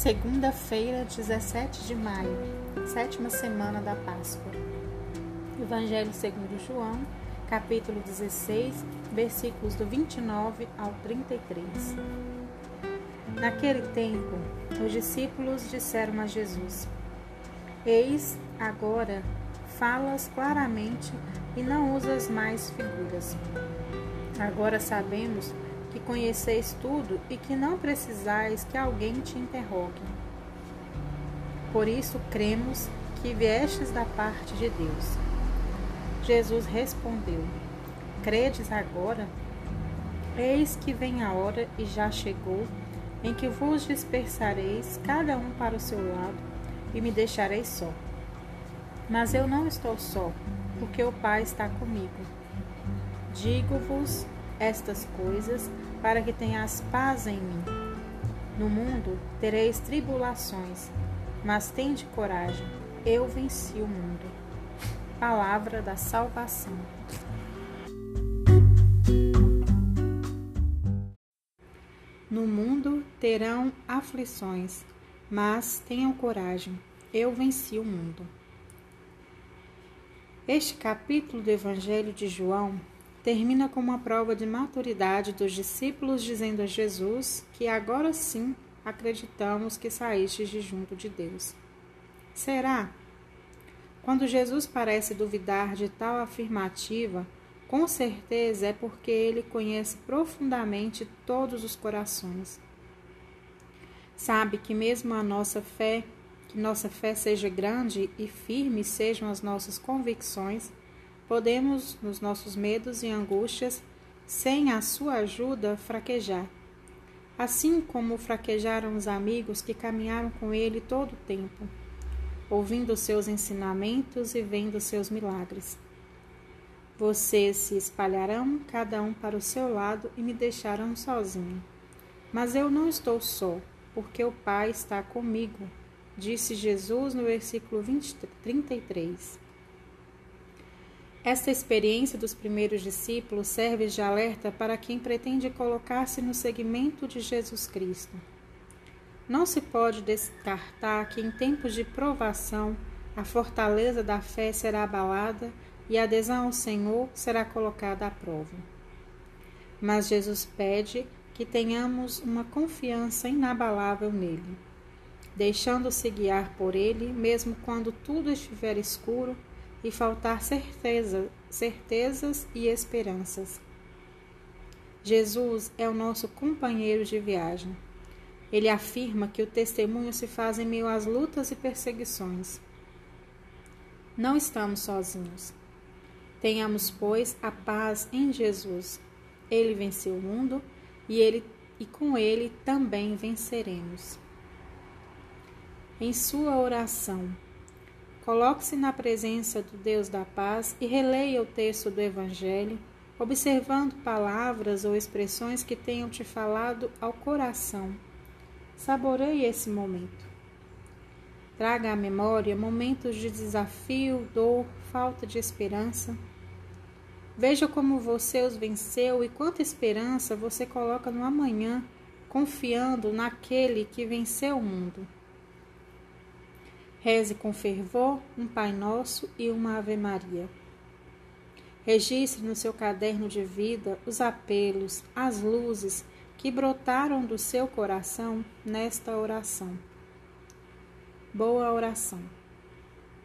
Segunda-feira, 17 de maio, sétima semana da Páscoa. Evangelho segundo João, capítulo 16, versículos do 29 ao 33. Naquele tempo, os discípulos disseram a Jesus: Eis, agora falas claramente e não usas mais figuras. Agora sabemos que conheceis tudo e que não precisais que alguém te interrogue. Por isso cremos que viestes da parte de Deus. Jesus respondeu: Credes agora? Eis que vem a hora e já chegou, em que vos dispersareis, cada um para o seu lado, e me deixareis só. Mas eu não estou só, porque o Pai está comigo. Digo-vos estas coisas para que tenhas paz em mim. No mundo tereis tribulações, mas tende coragem, eu venci o mundo. Palavra da salvação. No mundo terão aflições, mas tenham coragem, eu venci o mundo. Este capítulo do Evangelho de João termina com uma prova de maturidade dos discípulos dizendo a Jesus que agora sim acreditamos que saíste de junto de Deus. Será? Quando Jesus parece duvidar de tal afirmativa, com certeza é porque ele conhece profundamente todos os corações. Sabe que mesmo a nossa fé, que nossa fé seja grande e firme sejam as nossas convicções, podemos, nos nossos medos e angústias, sem a sua ajuda, fraquejar. Assim como fraquejaram os amigos que caminharam com ele todo o tempo, ouvindo seus ensinamentos e vendo seus milagres. Vocês se espalharão, cada um para o seu lado, e me deixarão sozinho. Mas eu não estou só, porque o Pai está comigo, disse Jesus no versículo 20, 33. Esta experiência dos primeiros discípulos serve de alerta para quem pretende colocar-se no segmento de Jesus Cristo. Não se pode descartar que em tempos de provação a fortaleza da fé será abalada e a adesão ao Senhor será colocada à prova. Mas Jesus pede que tenhamos uma confiança inabalável nele, deixando-se guiar por ele, mesmo quando tudo estiver escuro e faltar certeza, certezas e esperanças. Jesus é o nosso companheiro de viagem. Ele afirma que o testemunho se faz em meio às lutas e perseguições. Não estamos sozinhos. Tenhamos, pois, a paz em Jesus. Ele venceu o mundo e, ele, e com ele também venceremos. Em sua oração, Coloque-se na presença do Deus da paz e releia o texto do Evangelho, observando palavras ou expressões que tenham te falado ao coração. Saboreie esse momento. Traga à memória momentos de desafio, dor, falta de esperança. Veja como você os venceu e quanta esperança você coloca no amanhã, confiando naquele que venceu o mundo. Reze com fervor um Pai Nosso e uma Ave Maria. Registre no seu caderno de vida os apelos, as luzes que brotaram do seu coração nesta oração. Boa oração.